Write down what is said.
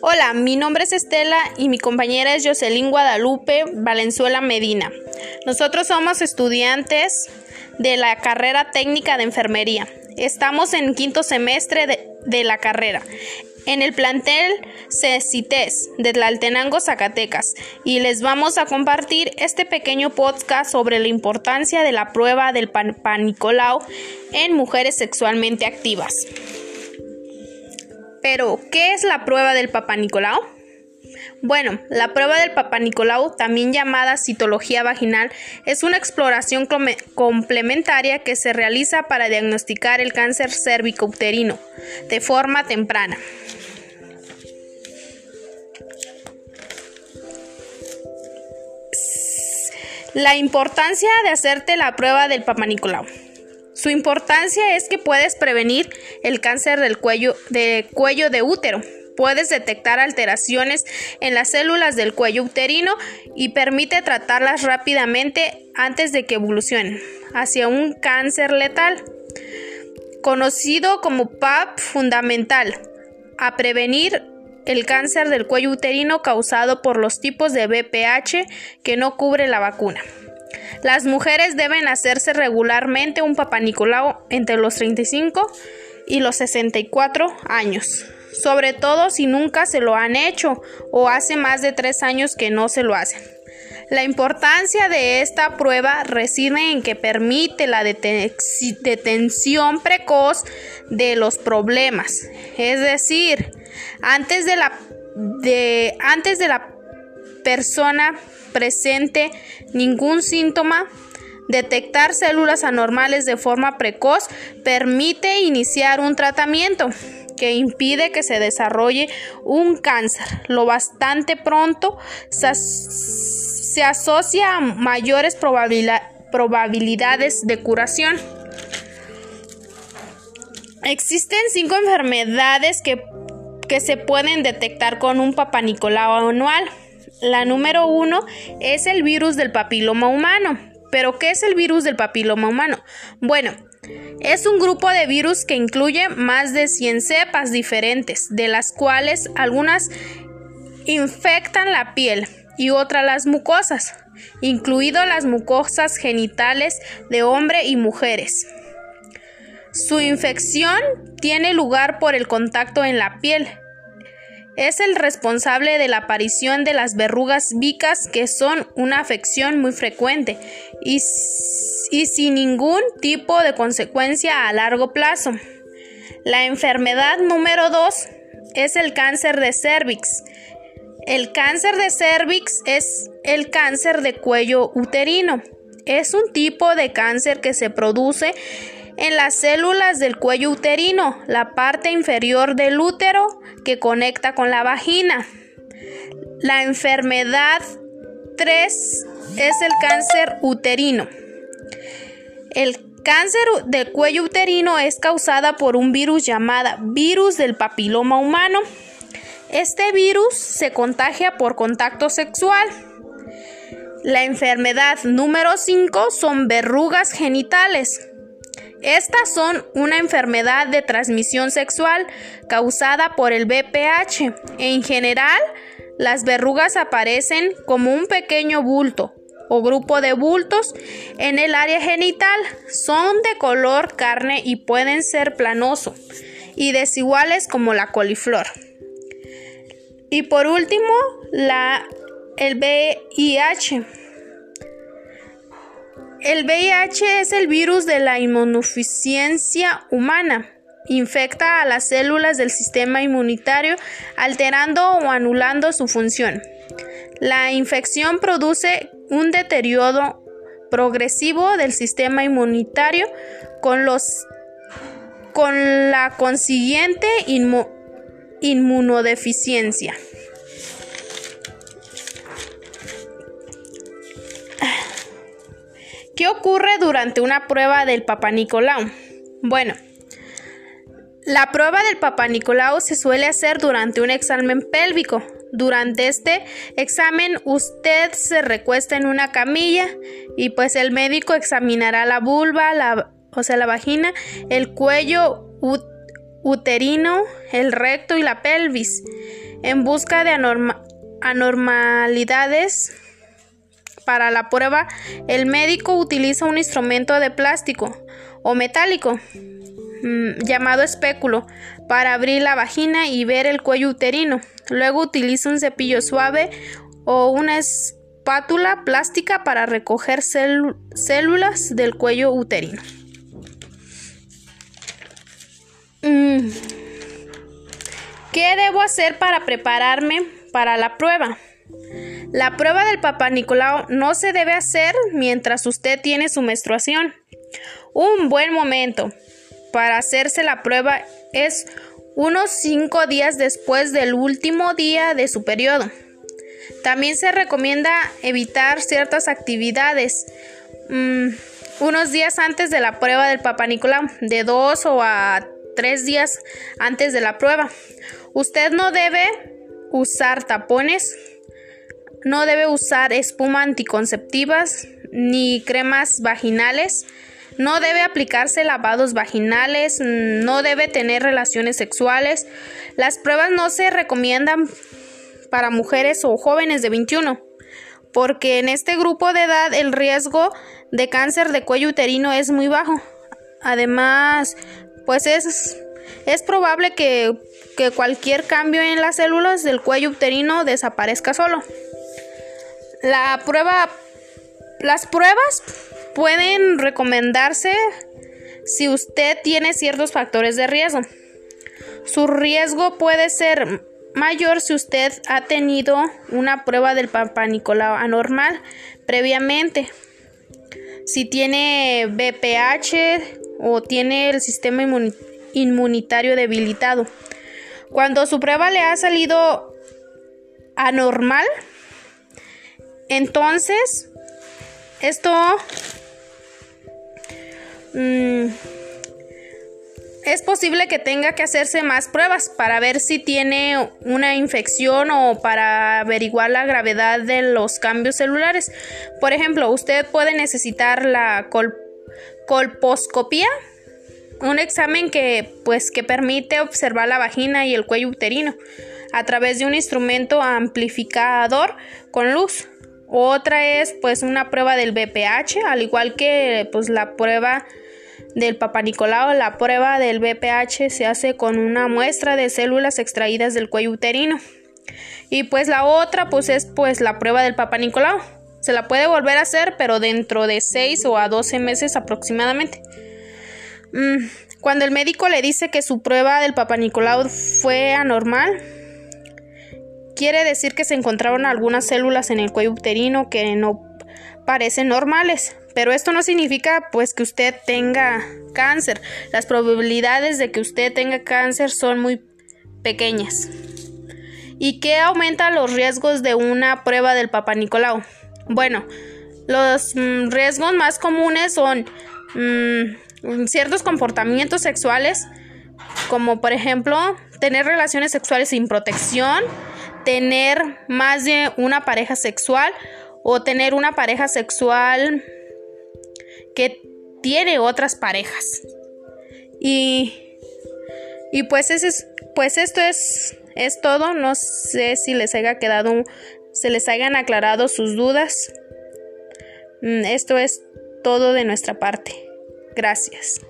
Hola, mi nombre es Estela y mi compañera es Jocelyn Guadalupe Valenzuela Medina. Nosotros somos estudiantes de la carrera técnica de enfermería. Estamos en quinto semestre de, la carrera en el plantel CECITES de Tlaltenango, Zacatecas, y les vamos a compartir este pequeño podcast sobre la importancia de la prueba del Panicolao en mujeres sexualmente activas. Pero, ¿qué es la prueba del Papa Nicolau? Bueno, la prueba del Papa Nicolau, también llamada citología vaginal, es una exploración complementaria que se realiza para diagnosticar el cáncer cérvico-uterino de forma temprana. La importancia de hacerte la prueba del Papa Nicolau. Su importancia es que puedes prevenir el cáncer del cuello de, cuello de útero. Puedes detectar alteraciones en las células del cuello uterino y permite tratarlas rápidamente antes de que evolucionen hacia un cáncer letal, conocido como PAP fundamental, a prevenir el cáncer del cuello uterino causado por los tipos de BPH que no cubre la vacuna. Las mujeres deben hacerse regularmente un papanicolao entre los 35 y los 64 años, sobre todo si nunca se lo han hecho o hace más de tres años que no se lo hacen. La importancia de esta prueba reside en que permite la detención precoz de los problemas, es decir, antes de la, de, antes de la persona presente ningún síntoma, detectar células anormales de forma precoz permite iniciar un tratamiento que impide que se desarrolle un cáncer. Lo bastante pronto se, asocia a mayores probabilidades de curación. Existen cinco enfermedades que, que se pueden detectar con un papanicolao anual. La número uno es el virus del papiloma humano. ¿Pero qué es el virus del papiloma humano? Bueno, es un grupo de virus que incluye más de 100 cepas diferentes, de las cuales algunas infectan la piel y otras las mucosas, incluido las mucosas genitales de hombre y mujeres. Su infección tiene lugar por el contacto en la piel, es el responsable de la aparición de las verrugas vicas que son una afección muy frecuente y, sin ningún tipo de consecuencia a largo plazo. La enfermedad número 2 es el cáncer de cervix. El cáncer de cervix es el cáncer de cuello uterino. Es un tipo de cáncer que se produce en las células del cuello uterino, la parte inferior del útero que conecta con la vagina. La enfermedad 3 es el cáncer uterino. El cáncer del cuello uterino es causada por un virus llamado virus del papiloma humano. Este virus se contagia por contacto sexual. La enfermedad número 5 son verrugas genitales. Estas son una enfermedad de transmisión sexual causada por el BPH. En general, las verrugas aparecen como un pequeño bulto o grupo de bultos en el área genital. Son de color carne y pueden ser planoso y desiguales como la coliflor. Y por último, la, el VIH. El VIH es el virus de la inmunodeficiencia humana. Infecta a las células del sistema inmunitario alterando o anulando su función. La infección produce un deterioro progresivo del sistema inmunitario con, los, con la consiguiente inmunodeficiencia. ¿Qué ocurre durante una prueba del Papa Nicolau? Bueno, la prueba del Papa Nicolau se suele hacer durante un examen pélvico. Durante este examen usted se recuesta en una camilla y pues el médico examinará la vulva, la, o sea, la vagina, el cuello uterino, el recto y la pelvis, en busca de anormalidades. Para la prueba, el médico utiliza un instrumento de plástico o metálico mm, llamado espéculo para abrir la vagina y ver el cuello uterino. Luego utiliza un cepillo suave o una espátula plástica para recoger células del cuello uterino. Mm. ¿Qué debo hacer para prepararme para la prueba? La prueba del Papa Nicolau no se debe hacer mientras usted tiene su menstruación. Un buen momento para hacerse la prueba es unos 5 días después del último día de su periodo. También se recomienda evitar ciertas actividades mm, unos días antes de la prueba del Papa Nicolau, de 2 o a tres días antes de la prueba. Usted no debe usar tapones, no debe usar espuma anticonceptivas ni cremas vaginales, no debe aplicarse lavados vaginales, no debe tener relaciones sexuales. Las pruebas no se recomiendan para mujeres o jóvenes de 21, porque en este grupo de edad el riesgo de cáncer de cuello uterino es muy bajo. Además, pues es, es probable que, que cualquier cambio en las células del cuello uterino desaparezca solo. La prueba, las pruebas pueden recomendarse si usted tiene ciertos factores de riesgo. Su riesgo puede ser mayor si usted ha tenido una prueba del Papa anormal previamente. Si tiene BPH o tiene el sistema inmunitario debilitado. Cuando su prueba le ha salido anormal, entonces esto mm, es posible que tenga que hacerse más pruebas para ver si tiene una infección o para averiguar la gravedad de los cambios celulares. Por ejemplo, usted puede necesitar la col colposcopía, un examen que pues que permite observar la vagina y el cuello uterino a través de un instrumento amplificador con luz. Otra es pues una prueba del BPH, al igual que pues la prueba del Papa Nicolau, la prueba del BPH se hace con una muestra de células extraídas del cuello uterino. Y pues la otra pues es pues la prueba del Papa Nicolau. Se la puede volver a hacer, pero dentro de 6 o a 12 meses aproximadamente. Mm, cuando el médico le dice que su prueba del Papa Nicolau fue anormal, quiere decir que se encontraron algunas células en el cuello uterino que no parecen normales. Pero esto no significa pues que usted tenga cáncer. Las probabilidades de que usted tenga cáncer son muy pequeñas. ¿Y qué aumenta los riesgos de una prueba del Papa Nicolau? Bueno, los mm, riesgos más comunes son mm, ciertos comportamientos sexuales, como por ejemplo tener relaciones sexuales sin protección, tener más de una pareja sexual o tener una pareja sexual que tiene otras parejas. Y, y pues, es, pues esto es, es todo. No sé si les haya quedado se les hayan aclarado sus dudas. Mm, esto es todo de nuestra parte. Gracias.